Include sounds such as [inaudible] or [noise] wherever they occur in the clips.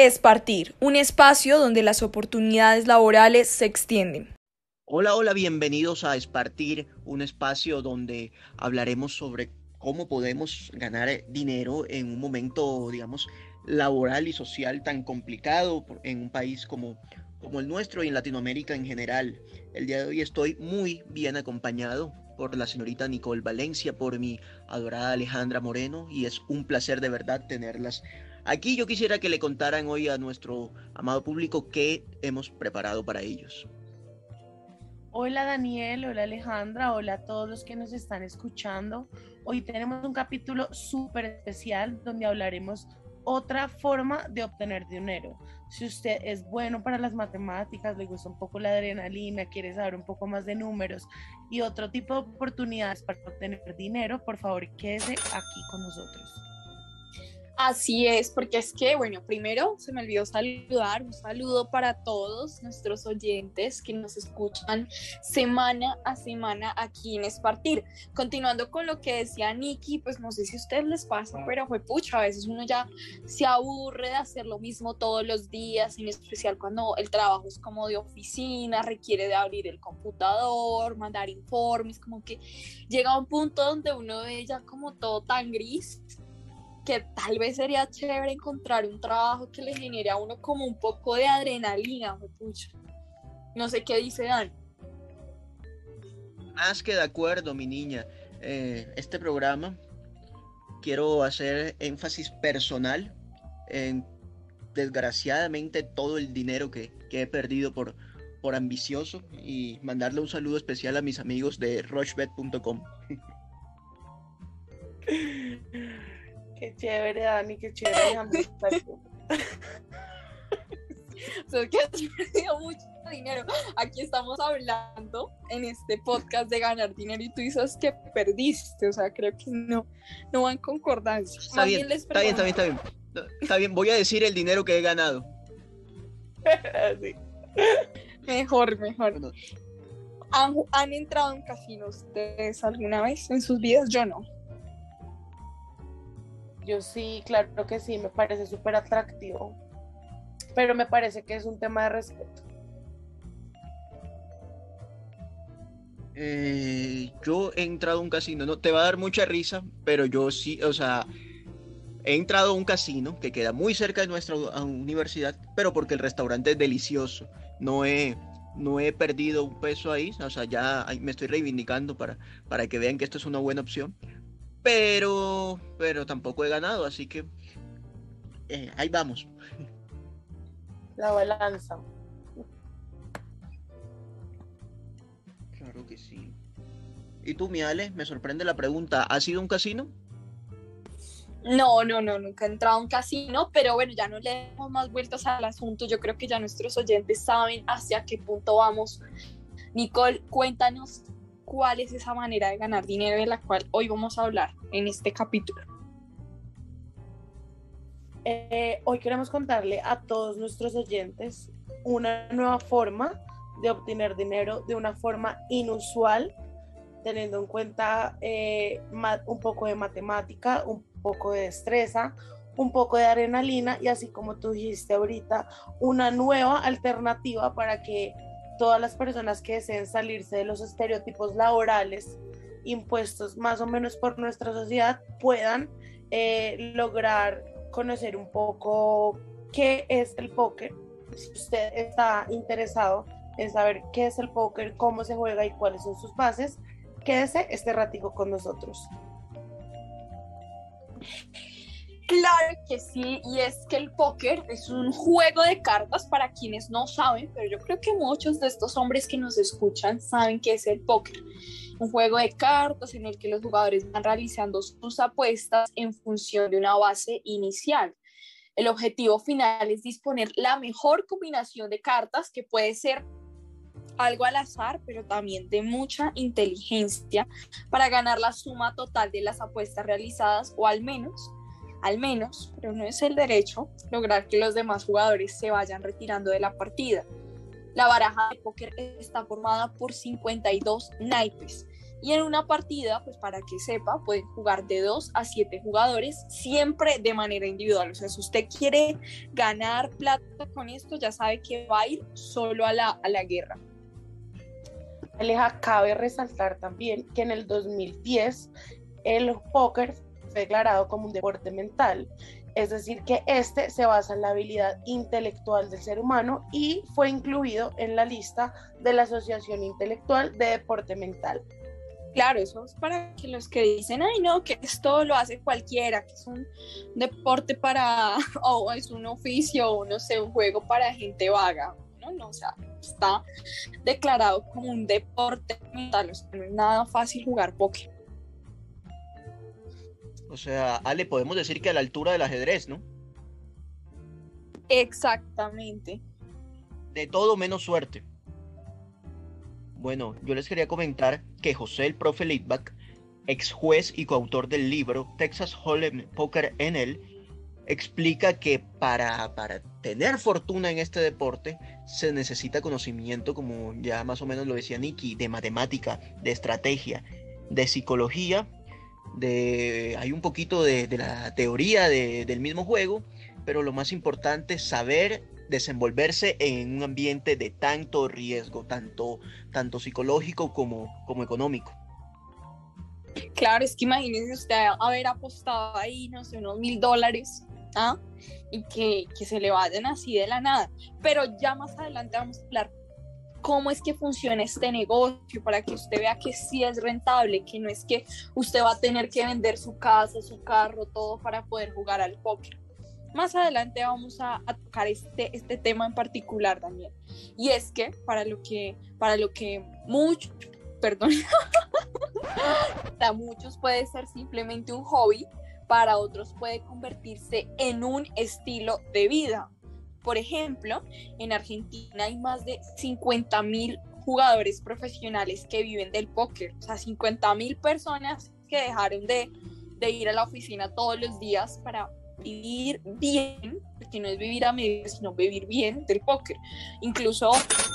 Es Partir, un espacio donde las oportunidades laborales se extienden. Hola, hola, bienvenidos a Espartir, un espacio donde hablaremos sobre cómo podemos ganar dinero en un momento, digamos, laboral y social tan complicado en un país como, como el nuestro y en Latinoamérica en general. El día de hoy estoy muy bien acompañado por la señorita Nicole Valencia, por mi adorada Alejandra Moreno y es un placer de verdad tenerlas Aquí yo quisiera que le contaran hoy a nuestro amado público qué hemos preparado para ellos. Hola Daniel, hola Alejandra, hola a todos los que nos están escuchando. Hoy tenemos un capítulo súper especial donde hablaremos otra forma de obtener dinero. Si usted es bueno para las matemáticas, le gusta un poco la adrenalina, quiere saber un poco más de números y otro tipo de oportunidades para obtener dinero, por favor quédese aquí con nosotros. Así es, porque es que, bueno, primero se me olvidó saludar, un saludo para todos nuestros oyentes que nos escuchan semana a semana aquí en Espartir. Continuando con lo que decía Nikki, pues no sé si a ustedes les pasa, pero fue pucha, a veces uno ya se aburre de hacer lo mismo todos los días, en especial cuando el trabajo es como de oficina, requiere de abrir el computador, mandar informes, como que llega a un punto donde uno ve ya como todo tan gris que tal vez sería chévere encontrar un trabajo que le genere a uno como un poco de adrenalina, pucha. No sé qué dice Dan. Más que de acuerdo, mi niña. Eh, este programa quiero hacer énfasis personal en desgraciadamente todo el dinero que, que he perdido por, por ambicioso y mandarle un saludo especial a mis amigos de rushbet.com. [laughs] Qué chévere, Dani, qué chévere. o [laughs] sea, que has perdido mucho dinero. Aquí estamos hablando en este podcast de ganar dinero y tú dices que perdiste. O sea, creo que no, no van en concordancia. Está bien, está bien, está bien, está bien. Está bien, voy a decir el dinero que he ganado. [laughs] Mejor, mejor. ¿Han, ¿Han entrado en casinos ustedes alguna vez en sus vidas? Yo no. Yo sí, claro que sí, me parece súper atractivo, pero me parece que es un tema de respeto. Eh, yo he entrado a un casino, no te va a dar mucha risa, pero yo sí, o sea, he entrado a un casino que queda muy cerca de nuestra universidad, pero porque el restaurante es delicioso. No he, no he perdido un peso ahí, o sea, ya me estoy reivindicando para, para que vean que esto es una buena opción pero, pero tampoco he ganado, así que eh, ahí vamos. La balanza. Claro que sí. ¿Y tú, Miale? Me sorprende la pregunta. ¿Ha sido un casino? No, no, no, nunca he entrado a un casino, pero bueno, ya no le damos más vueltas al asunto. Yo creo que ya nuestros oyentes saben hacia qué punto vamos. Nicole, cuéntanos cuál es esa manera de ganar dinero de la cual hoy vamos a hablar en este capítulo. Eh, hoy queremos contarle a todos nuestros oyentes una nueva forma de obtener dinero de una forma inusual, teniendo en cuenta eh, un poco de matemática, un poco de destreza, un poco de adrenalina y así como tú dijiste ahorita, una nueva alternativa para que todas las personas que deseen salirse de los estereotipos laborales impuestos más o menos por nuestra sociedad puedan eh, lograr conocer un poco qué es el póker. Si usted está interesado en saber qué es el póker, cómo se juega y cuáles son sus bases, quédese este ratico con nosotros. Claro que sí, y es que el póker es un juego de cartas para quienes no saben, pero yo creo que muchos de estos hombres que nos escuchan saben qué es el póker. Un juego de cartas en el que los jugadores van realizando sus apuestas en función de una base inicial. El objetivo final es disponer la mejor combinación de cartas que puede ser algo al azar, pero también de mucha inteligencia para ganar la suma total de las apuestas realizadas o al menos al menos, pero no es el derecho, lograr que los demás jugadores se vayan retirando de la partida. La baraja de póker está formada por 52 naipes, Y en una partida, pues para que sepa, pueden jugar de 2 a 7 jugadores, siempre de manera individual. O sea, si usted quiere ganar plata con esto, ya sabe que va a ir solo a la, a la guerra. Aleja, cabe resaltar también que en el 2010 el póker declarado como un deporte mental es decir, que este se basa en la habilidad intelectual del ser humano y fue incluido en la lista de la Asociación Intelectual de Deporte Mental. Claro, eso es para que los que dicen, ay no, que esto lo hace cualquiera, que es un deporte para, [laughs] o es un oficio, o no sé, un juego para gente vaga. No, no, o sea, está declarado como un deporte mental, o sea, no es nada fácil jugar póker. O sea, Ale, podemos decir que a la altura del ajedrez, ¿no? Exactamente. De todo menos suerte. Bueno, yo les quería comentar que José el profe Litback, ex juez y coautor del libro Texas Hold'em Poker NL, explica que para, para tener fortuna en este deporte se necesita conocimiento, como ya más o menos lo decía Nicky, de matemática, de estrategia, de psicología de, hay un poquito de, la teoría del mismo juego, pero lo más importante es saber desenvolverse en un ambiente de tanto riesgo, tanto, tanto psicológico como, como económico. Claro, es que imagínese usted haber apostado ahí, no sé, unos mil dólares, ¿ah? Y que, que, se le vayan así de la nada. Pero ya más adelante vamos a hablar cómo es que funciona este negocio para que usted vea que sí es rentable, que no es que usted va a tener que vender su casa, su carro, todo para poder jugar al póker. Más adelante vamos a, tocar este, este tema en particular también. Y es que para lo que, para lo que muchos, perdón, [laughs] para muchos puede ser simplemente un hobby, para otros puede convertirse en un estilo de vida. Por ejemplo, en Argentina hay más de 50 mil jugadores profesionales que viven del póker, o sea, 50 mil personas que dejaron de, ir a la oficina todos los días para vivir bien, porque no es vivir a medio, sino vivir bien del póker. Incluso,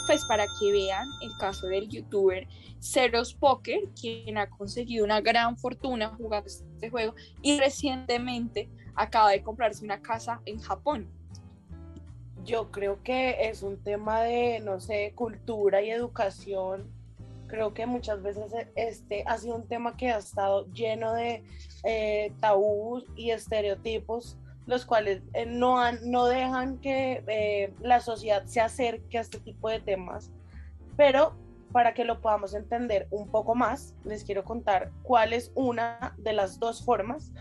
pues para que vean el caso del youtuber Ceros Poker, quien ha conseguido una gran fortuna jugando este juego y recientemente acaba de comprarse una casa en Japón. Yo creo que es un tema de, no sé, cultura y educación. Creo que muchas veces este ha sido un tema que ha estado lleno de eh, tabús y estereotipos, los cuales eh, no, han, no dejan que eh, la sociedad se acerque a este tipo de temas. Pero para que lo podamos entender un poco más, les quiero contar cuál es una de las dos formas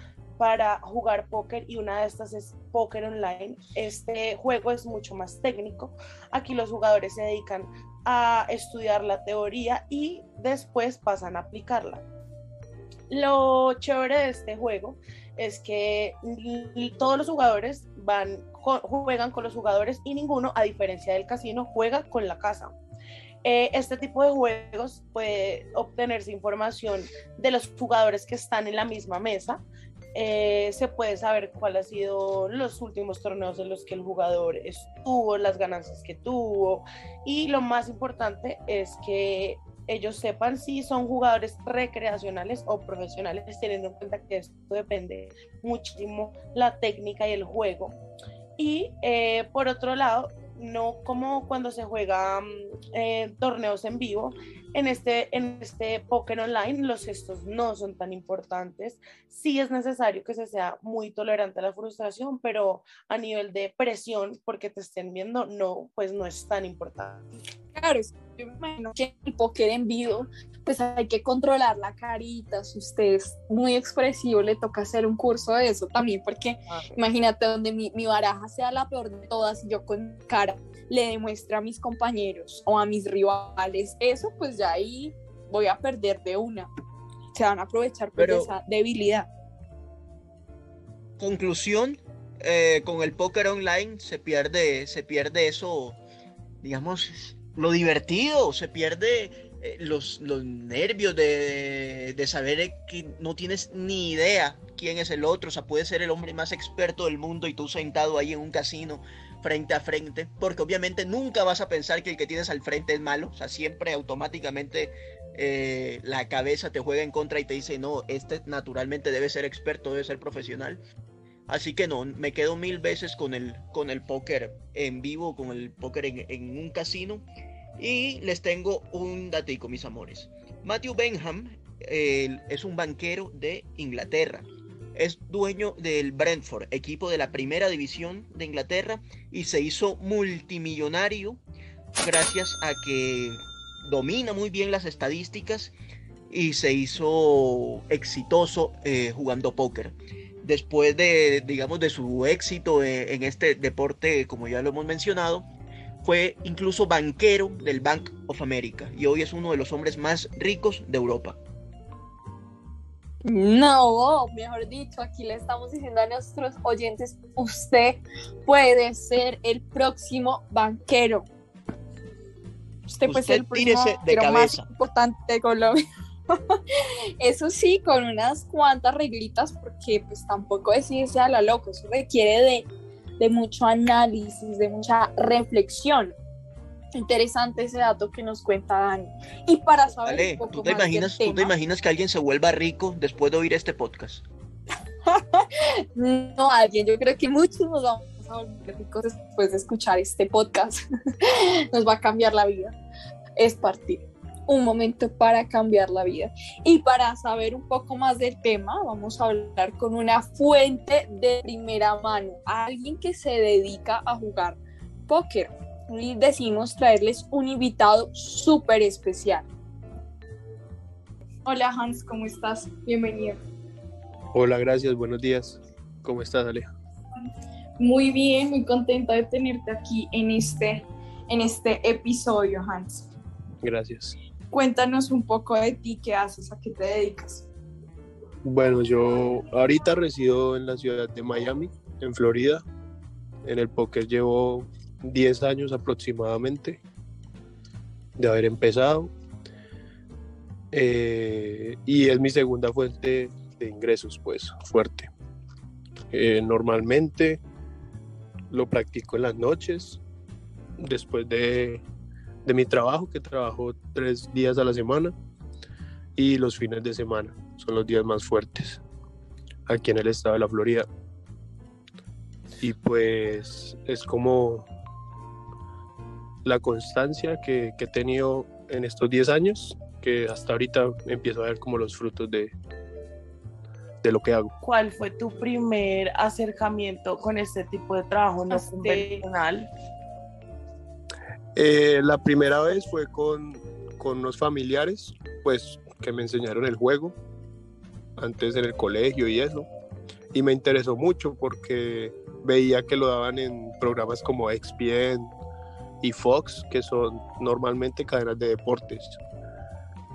para jugar póker y una de estas es póker online. Este juego es mucho más técnico. Aquí los jugadores se dedican a estudiar la teoría y después pasan a aplicarla. Lo chévere de este juego es que todos los jugadores van juegan con los jugadores y ninguno, a diferencia del casino, juega con la casa. Eh, este tipo de juegos puede obtenerse información de los jugadores que están en la misma mesa eh, se puede saber cuál ha sido los últimos torneos en los que el jugador estuvo, las ganancias que tuvo y lo más importante es que ellos sepan si son jugadores recreacionales o profesionales, teniendo en cuenta que esto depende muchísimo la técnica y el juego. Y eh, por otro lado, no como cuando se juega mm, eh, torneos en vivo, en este, en este Poker Online los gestos no son tan importantes. Sí es necesario que se sea muy tolerante a la frustración, pero a nivel de presión, porque te estén viendo, no, pues no es tan importante. Claro, yo me imagino que el póker en vivo, pues hay que controlar la carita, si usted es muy expresivo, le toca hacer un curso de eso también, porque ah. imagínate donde mi, mi baraja sea la peor de todas y yo con cara le demuestre a mis compañeros o a mis rivales eso, pues ya ahí voy a perder de una. Se van a aprovechar por esa debilidad. Conclusión, eh, con el póker online se pierde, se pierde eso, digamos, lo divertido, se pierde eh, los, los, nervios de, de, saber que no tienes ni idea quién es el otro, o sea, puede ser el hombre más experto del mundo y tú sentado ahí en un casino frente a frente, porque obviamente nunca vas a pensar que el que tienes al frente es malo, o sea, siempre automáticamente eh, la cabeza te juega en contra y te dice, no, este naturalmente debe ser experto, debe ser profesional. Así que no, me quedo mil veces con el, con el póker en vivo, con el póker en, un casino. Y les tengo un datico, mis amores. Matthew Benham es un banquero de Inglaterra. Es dueño del Brentford, equipo de la primera división de Inglaterra, y se hizo multimillonario gracias a que domina muy bien las estadísticas y se hizo exitoso eh, jugando póker. Después de, digamos, de su éxito eh, en este deporte, como ya lo hemos mencionado, fue incluso banquero del Bank of America y hoy es uno de los hombres más ricos de Europa. No, mejor dicho, aquí le estamos diciendo a nuestros oyentes, usted puede ser el próximo banquero. Usted, puede ser el próximo banquero más importante de Colombia. [laughs] eso sí, con unas cuantas reglitas, porque pues tampoco decirse a la loco, eso requiere de, de mucho análisis, de mucha reflexión. Interesante ese dato que nos cuenta Dani. Y para saber un poco ¿tú te imaginas, ¿tú te imaginas que alguien se vuelva rico después de oír este podcast? [laughs] no, alguien, yo creo que muchos nos vamos a volver ricos después de escuchar este podcast. [laughs] nos va a cambiar la vida. Es partir un momento para cambiar la vida. Y para saber un poco más del tema, vamos a hablar con una fuente de primera mano, alguien que se dedica a jugar póker y decimos traerles un invitado súper especial. Hola Hans, ¿cómo estás? Bienvenido. Hola, gracias, buenos días. ¿Cómo estás, Aleja? Muy bien, muy contenta de tenerte aquí en este, en este episodio, Hans. Gracias. Cuéntanos un poco de ti, qué haces, a qué te dedicas. Bueno, yo ahorita resido en la ciudad de Miami, en Florida. En el póker llevo 10 años aproximadamente de haber empezado. Eh, y es mi segunda fuente de ingresos, pues, fuerte. Eh, normalmente lo practico en las noches, después de, de mi trabajo, que trabajo tres días a la semana, y los fines de semana son los días más fuertes aquí en el estado de la Florida. Y pues es como la constancia que, he tenido en estos 10 años, que hasta ahorita empiezo a ver como los frutos de, de lo que hago. ¿Cuál fue tu primer acercamiento con este tipo de trabajo no este, convencional? Eh, la primera vez fue con, con unos familiares, pues que me enseñaron el juego, antes en el colegio y eso. Y me interesó mucho porque veía que lo daban en programas como EXPN, y Fox, que son normalmente cadenas de deportes.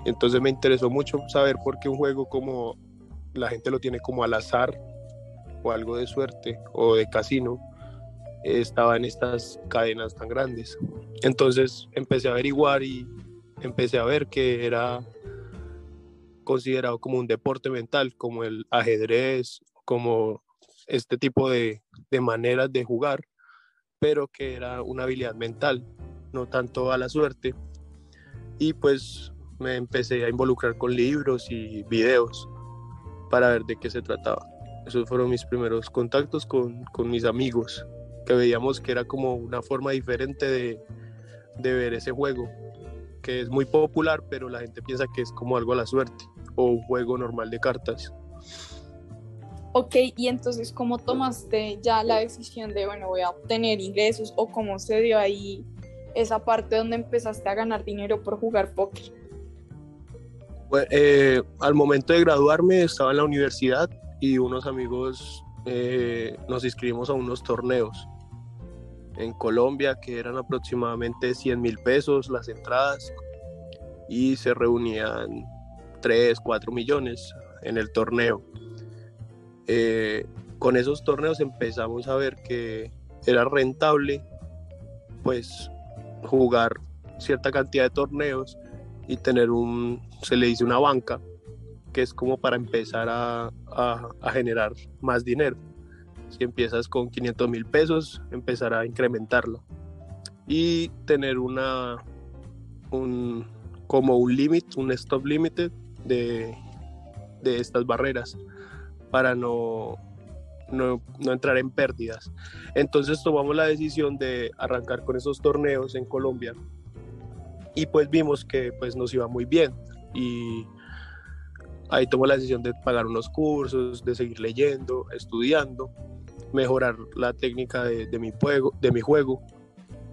Entonces me interesó mucho saber por qué un juego como la gente lo tiene como al azar o algo de suerte o de casino estaba en estas cadenas tan grandes. Entonces empecé a averiguar y empecé a ver que era considerado como un deporte mental, como el ajedrez, como este tipo de, de maneras de jugar pero que era una habilidad mental, no tanto a la suerte. Y pues me empecé a involucrar con libros y videos para ver de qué se trataba. Esos fueron mis primeros contactos con, con mis amigos, que veíamos que era como una forma diferente de, de ver ese juego, que es muy popular, pero la gente piensa que es como algo a la suerte o un juego normal de cartas. Ok, y entonces, ¿cómo tomaste ya la decisión de, bueno, voy a obtener ingresos o cómo se dio ahí esa parte donde empezaste a ganar dinero por jugar póker? Pues, eh, al momento de graduarme estaba en la universidad y unos amigos eh, nos inscribimos a unos torneos en Colombia que eran aproximadamente 100 mil pesos las entradas y se reunían 3, 4 millones en el torneo. Eh, con esos torneos empezamos a ver que era rentable pues jugar cierta cantidad de torneos y tener un, se le dice una banca, que es como para empezar a, generar más dinero. Si empiezas con 500 mil pesos, empezar a incrementarlo. Y tener una, un, como un límite, un stop limited de, de estas barreras para no, no, no, entrar en pérdidas. Entonces tomamos la decisión de arrancar con esos torneos en Colombia y pues vimos que pues nos iba muy bien. Y ahí tomó la decisión de pagar unos cursos, de seguir leyendo, estudiando, mejorar la técnica de, mi, juego, de mi juego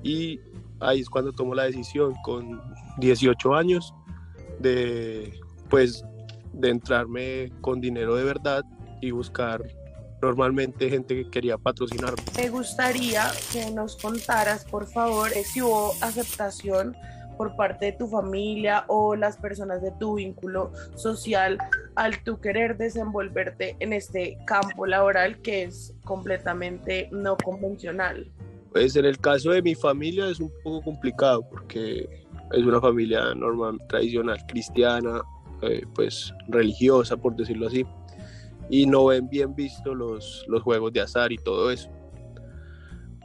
y ahí es cuando tomó la decisión con 18 años de pues de entrarme con dinero de verdad y buscar normalmente gente que quería patrocinarme. Me gustaría que nos contaras, por favor, si hubo aceptación por parte de tu familia o las personas de tu vínculo social al tú querer desenvolverte en este campo laboral que es completamente no convencional. Pues en el caso de mi familia es un poco complicado porque es una familia normal, tradicional, cristiana, eh, pues religiosa, por decirlo así, y no ven bien visto los, los juegos de azar y todo eso.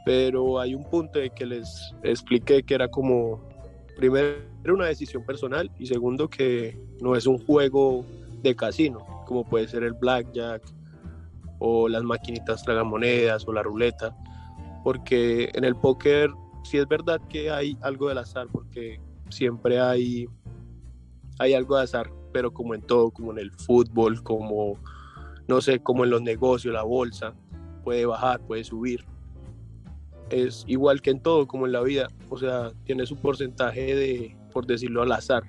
Pero hay un punto de que les expliqué que era como, primero, una decisión personal y segundo, que no es un juego de casino, como puede ser el blackjack o las maquinitas tragamonedas o la ruleta, porque en el póker sí es verdad que hay algo del azar, porque siempre hay, hay algo de azar, pero como en todo, como en el fútbol, como, no sé, como en los negocios, la bolsa, puede bajar, puede subir. Es igual que en todo, como en la vida, o sea, tiene su porcentaje de, por decirlo al azar.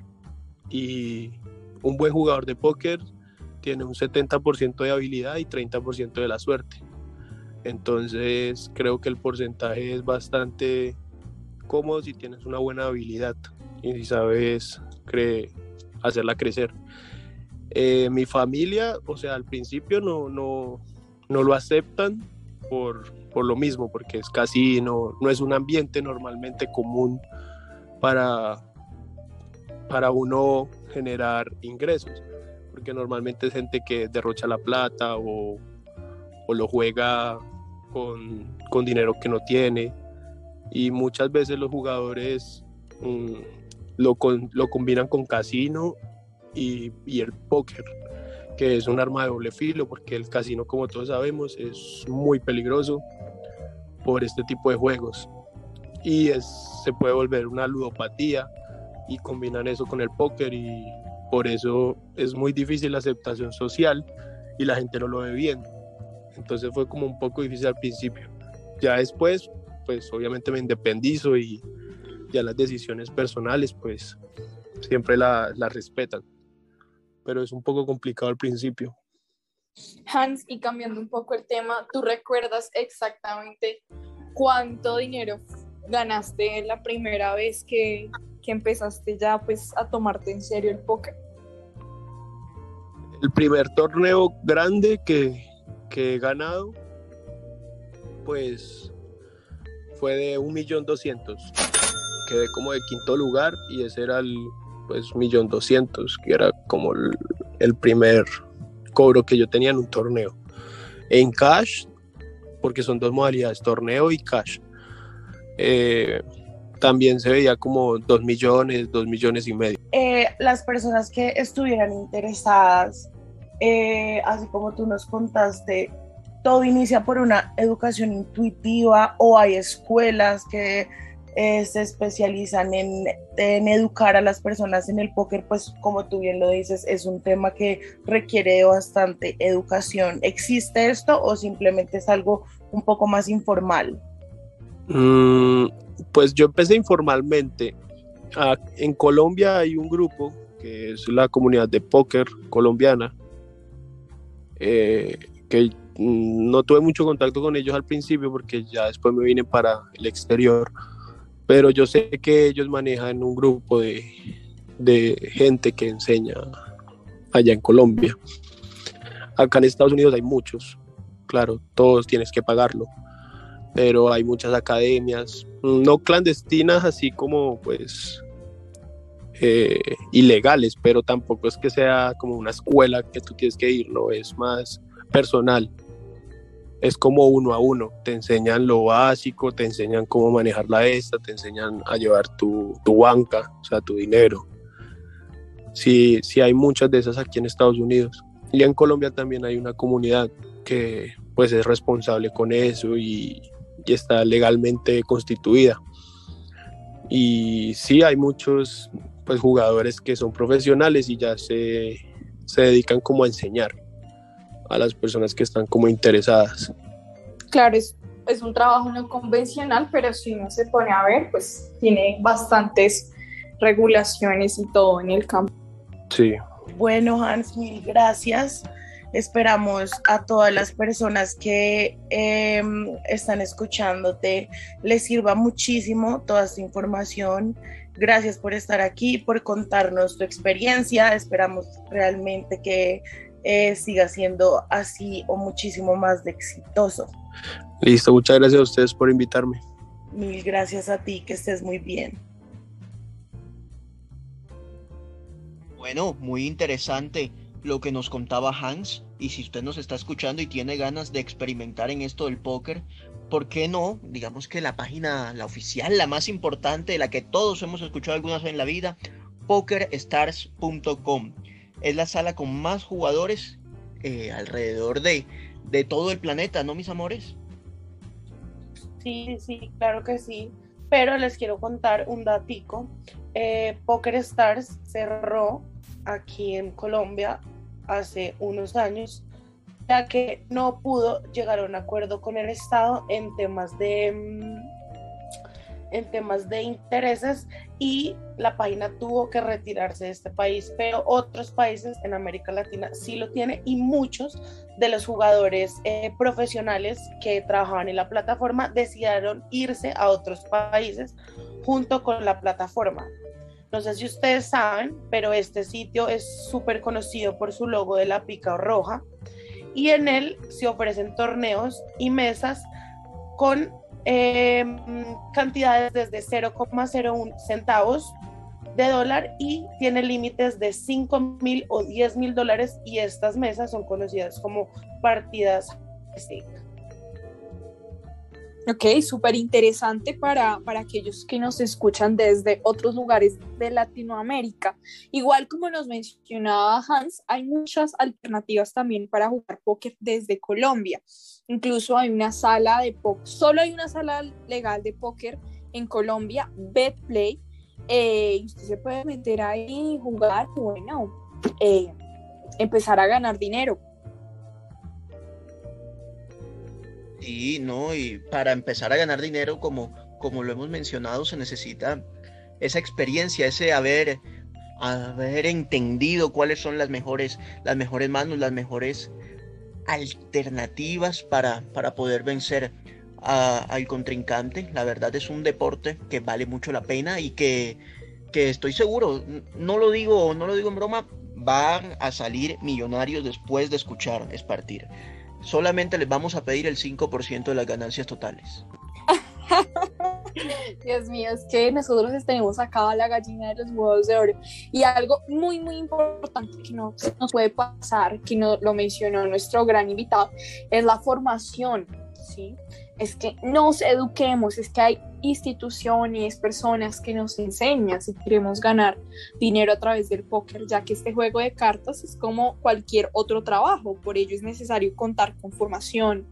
Y un buen jugador de póker tiene un 70% de habilidad y 30% de la suerte. Entonces creo que el porcentaje es bastante cómodo si tienes una buena habilidad y si sabes cree, hacerla crecer. Eh, mi familia, o sea, al principio no, no, no lo aceptan por, por, lo mismo, porque es casino, no es un ambiente normalmente común para, para uno generar ingresos, porque normalmente es gente que derrocha la plata o, lo juega con, con, dinero que no tiene. Y muchas veces los jugadores mmm, lo, con, lo combinan con casino y, y, el póker, es un arma de doble filo, porque el casino, como todos sabemos, es muy peligroso por este tipo de juegos. Y es, se puede volver una ludopatía y combinan eso con el póker y por eso es muy difícil la aceptación social y la gente no lo ve bien. Entonces fue como un poco difícil al principio. Ya después, pues obviamente me independizo y ya las decisiones personales, pues siempre las la respetan. Pero es un poco complicado al principio. Hans, y cambiando un poco el tema, ¿tú recuerdas exactamente cuánto dinero ganaste la primera vez que, que empezaste ya pues a tomarte en serio el póker? El primer torneo grande que, que he ganado, pues fue de un millón doscientos quedé como de quinto lugar y ese era el pues millón doscientos, que era como el, el, primer cobro que yo tenía en un torneo. En cash, porque son dos modalidades, torneo y cash. Eh, también se veía como dos millones, dos millones y medio. Eh, las personas que estuvieran interesadas, eh, así como tú nos contaste, todo inicia por una educación intuitiva o hay escuelas que eh, se especializan en, en, educar a las personas en el póker, pues como tú bien lo dices, es un tema que requiere bastante educación. ¿Existe esto o simplemente es algo un poco más informal? Mm, pues yo empecé informalmente. Ah, en Colombia hay un grupo que es la comunidad de póker colombiana, eh, que no tuve mucho contacto con ellos al principio porque ya después me vine para el exterior pero yo sé que ellos manejan un grupo de, de gente que enseña allá en Colombia. Acá en Estados Unidos hay muchos, claro, todos tienes que pagarlo, pero hay muchas academias, no clandestinas, así como pues eh, ilegales, pero tampoco es que sea como una escuela que tú tienes que ir, no, es más personal es como uno a uno, te enseñan lo básico, te enseñan cómo manejar la esta, te enseñan a llevar tu, tu banca, o sea, tu dinero, sí, sí hay muchas de esas aquí en Estados Unidos. Y en Colombia también hay una comunidad que pues es responsable con eso y, y está legalmente constituida. Y sí hay muchos pues jugadores que son profesionales y ya se, se dedican como a enseñar a las personas que están como interesadas. Claro, es, es un trabajo no convencional, pero si uno se pone a ver, pues tiene bastantes regulaciones y todo en el campo. Sí. Bueno, Hans, mil gracias. Esperamos a todas las personas que eh, están escuchándote les sirva muchísimo toda esta información. Gracias por estar aquí, por contarnos tu experiencia. Esperamos realmente que eh, siga siendo así o muchísimo más de exitoso. Listo, muchas gracias a ustedes por invitarme. Mil gracias a ti, que estés muy bien. Bueno, muy interesante lo que nos contaba Hans. Y si usted nos está escuchando y tiene ganas de experimentar en esto del póker, ¿por qué no? Digamos que la página, la oficial, la más importante, la que todos hemos escuchado alguna vez en la vida, pokerstars.com. Es la sala con más jugadores eh, alrededor de, de todo el planeta, ¿no, mis amores? Sí, sí, claro que sí. Pero les quiero contar un datico. Eh, Poker Stars cerró aquí en Colombia hace unos años, ya que no pudo llegar a un acuerdo con el Estado en temas de mm, en temas de intereses y la página tuvo que retirarse de este país, pero otros países en América Latina sí lo tienen y muchos de los jugadores eh, profesionales que trabajaban en la plataforma decidieron irse a otros países junto con la plataforma. No sé si ustedes saben, pero este sitio es súper conocido por su logo de la pica roja y en él se ofrecen torneos y mesas con eh, cantidades desde 0,01 centavos de dólar y tiene límites de 5 mil o 10 mil dólares y estas mesas son conocidas como partidas stake. Ok, súper interesante para, para aquellos que nos escuchan desde otros lugares de Latinoamérica. Igual como nos mencionaba Hans, hay muchas alternativas también para jugar póker desde Colombia. Incluso hay una sala de póker, solo hay una sala legal de póker en Colombia, BetPlay. Eh, y usted se puede meter ahí, jugar, bueno, eh, empezar a ganar dinero. Y no, y para empezar a ganar dinero, como, como lo hemos mencionado, se necesita esa experiencia, ese haber, haber entendido cuáles son las mejores, las mejores manos, las mejores alternativas para, para poder vencer a, al contrincante. La verdad es un deporte que vale mucho la pena y que, que estoy seguro, no lo digo, no lo digo en broma, van a salir millonarios después de escuchar Espartir solamente les vamos a pedir el 5% de las ganancias totales. [laughs] Dios mío, es que nosotros tenemos acá la gallina de los huevos de oro. Y algo muy, muy importante que no nos puede pasar, que no, lo mencionó nuestro gran invitado, es la formación, ¿sí? Es que nos eduquemos, es que hay instituciones, personas que nos enseñan si queremos ganar dinero a través del póker, ya que este juego de cartas es como cualquier otro trabajo, por ello es necesario contar con formación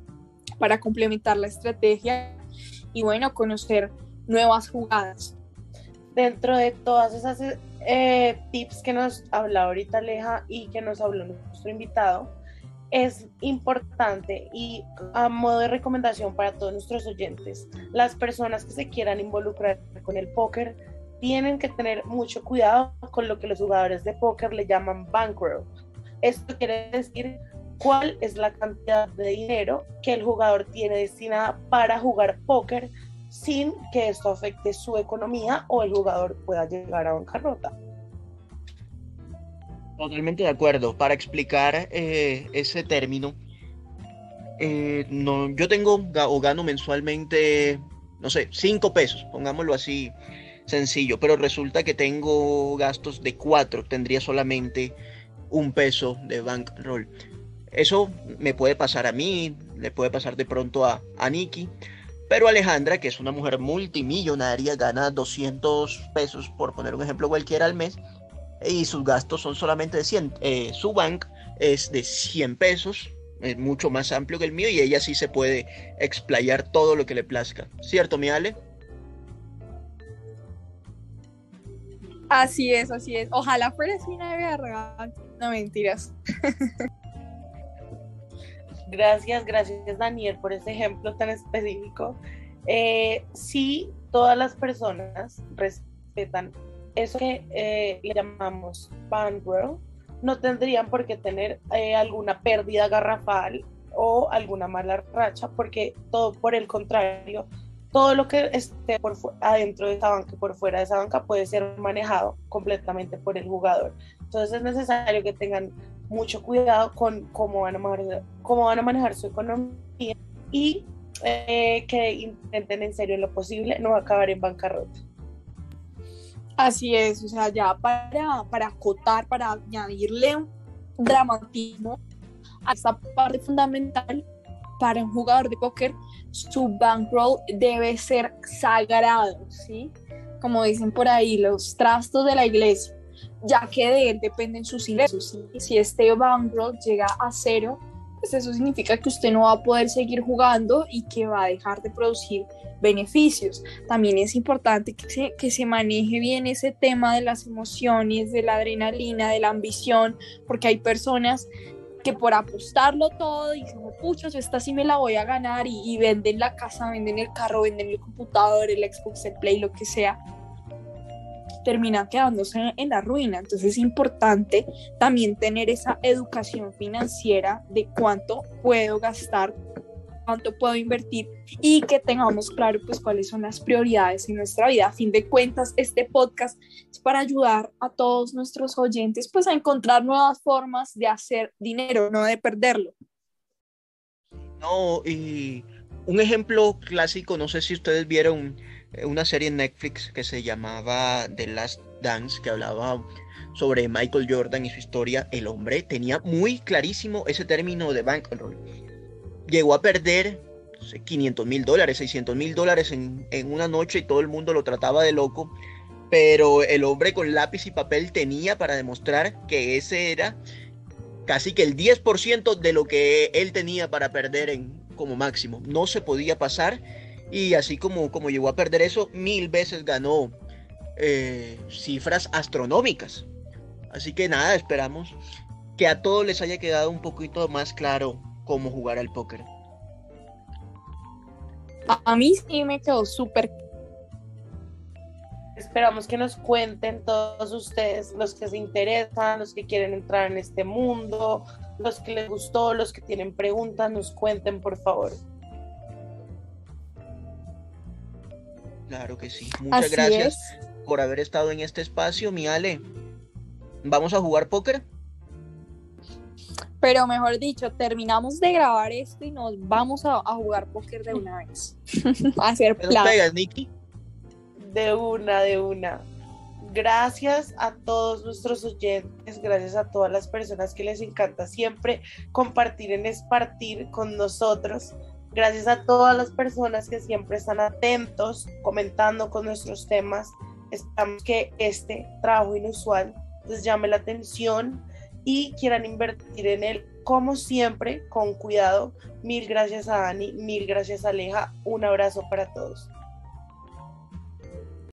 para complementar la estrategia y bueno, conocer nuevas jugadas. Dentro de todas esas eh, tips que nos habla ahorita Aleja y que nos habló nuestro invitado, es importante y a modo de recomendación para todos nuestros oyentes, las personas que se quieran involucrar con el póker tienen que tener mucho cuidado con lo que los jugadores de póker le llaman bankroll. Esto quiere decir cuál es la cantidad de dinero que el jugador tiene destinada para jugar póker sin que esto afecte su economía o el jugador pueda llegar a bancarrota. Totalmente de acuerdo. Para explicar eh, ese término, eh, no, yo tengo o gano mensualmente, no sé, 5 pesos, pongámoslo así sencillo, pero resulta que tengo gastos de 4, tendría solamente un peso de bankroll. Eso me puede pasar a mí, le puede pasar de pronto a, a Nikki, pero Alejandra, que es una mujer multimillonaria, gana 200 pesos, por poner un ejemplo cualquiera al mes, y sus gastos son solamente de 100. Eh, su bank es de 100 pesos, es mucho más amplio que el mío y ella sí se puede explayar todo lo que le plazca. ¿Cierto, mi Ale? Así es, así es. Ojalá fuera así una. No mentiras. [laughs] Gracias, gracias Daniel por ese ejemplo tan específico. Eh, sí, todas las personas respetan eso que eh, le llamamos bankroll, no tendrían por qué tener eh, alguna pérdida garrafal o alguna mala racha, porque todo por el contrario, todo lo que esté por adentro de esa banca y por fuera de esa banca puede ser manejado completamente por el jugador. Entonces es necesario que tengan mucho cuidado con cómo van a manejar, cómo van a manejar su economía y eh, que intenten en serio lo posible no acabar en bancarrota. Así es, o sea, ya para, para acotar, para añadirle dramatismo a esta parte fundamental para un jugador de póker, su bankroll debe ser sagrado, ¿sí? Como dicen por ahí, los trastos de la iglesia, ya que de él dependen sus ingresos. Si este bankroll llega a cero, pues eso significa que usted no va a poder seguir jugando y que va a dejar de producir beneficios. También es importante que se, que se maneje bien ese tema de las emociones, de la adrenalina, de la ambición, porque hay personas que por apostarlo todo dicen, pucha, yo esta sí me la voy a ganar y, y, venden la casa, venden el carro, venden el computador, el Xbox, el Play, lo que sea, terminan quedándose en la ruina. Entonces es importante también tener esa educación financiera de cuánto puedo gastar cuánto puedo invertir y que tengamos claro pues cuáles son las prioridades en nuestra vida. A fin de cuentas, este podcast es para ayudar a todos nuestros oyentes pues a encontrar nuevas formas de hacer dinero, no de perderlo. No, y un ejemplo clásico, no sé si ustedes vieron eh, una serie en Netflix que se llamaba The Last Dance, que hablaba sobre Michael Jordan y su historia, el hombre tenía muy clarísimo ese término de bankroll. Llegó a perder 500 mil dólares, 600 mil dólares en, una noche y todo el mundo lo trataba de loco, pero el hombre con lápiz y papel tenía para demostrar que ese era casi que el 10% de lo que él tenía para perder en, como máximo. No se podía pasar y así como, como llegó a perder eso, mil veces ganó eh, cifras astronómicas. Así que nada, esperamos que a todos les haya quedado un poquito más claro cómo jugar al póker. A mí sí me quedó súper. Esperamos que nos cuenten todos ustedes, los que se interesan, los que quieren entrar en este mundo, los que les gustó, los que tienen preguntas, nos cuenten por favor. Claro que sí. Muchas gracias por haber estado en este espacio, mi Ale. ¿Vamos a jugar póker? Pero mejor dicho, terminamos de grabar esto y nos vamos a, jugar póker de una vez. [laughs] a hacer plan. De una, de una. Gracias a todos nuestros oyentes, gracias a todas las personas que les encanta siempre compartir en Espartir con nosotros. Gracias a todas las personas que siempre están atentos, comentando con nuestros temas. Esperamos que este trabajo inusual les llame la atención y quieran invertir en él, como siempre, con cuidado. Mil gracias a Dani, mil gracias a Aleja, un abrazo para todos.